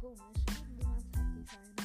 komisch, irgendjemand hat die Feinde.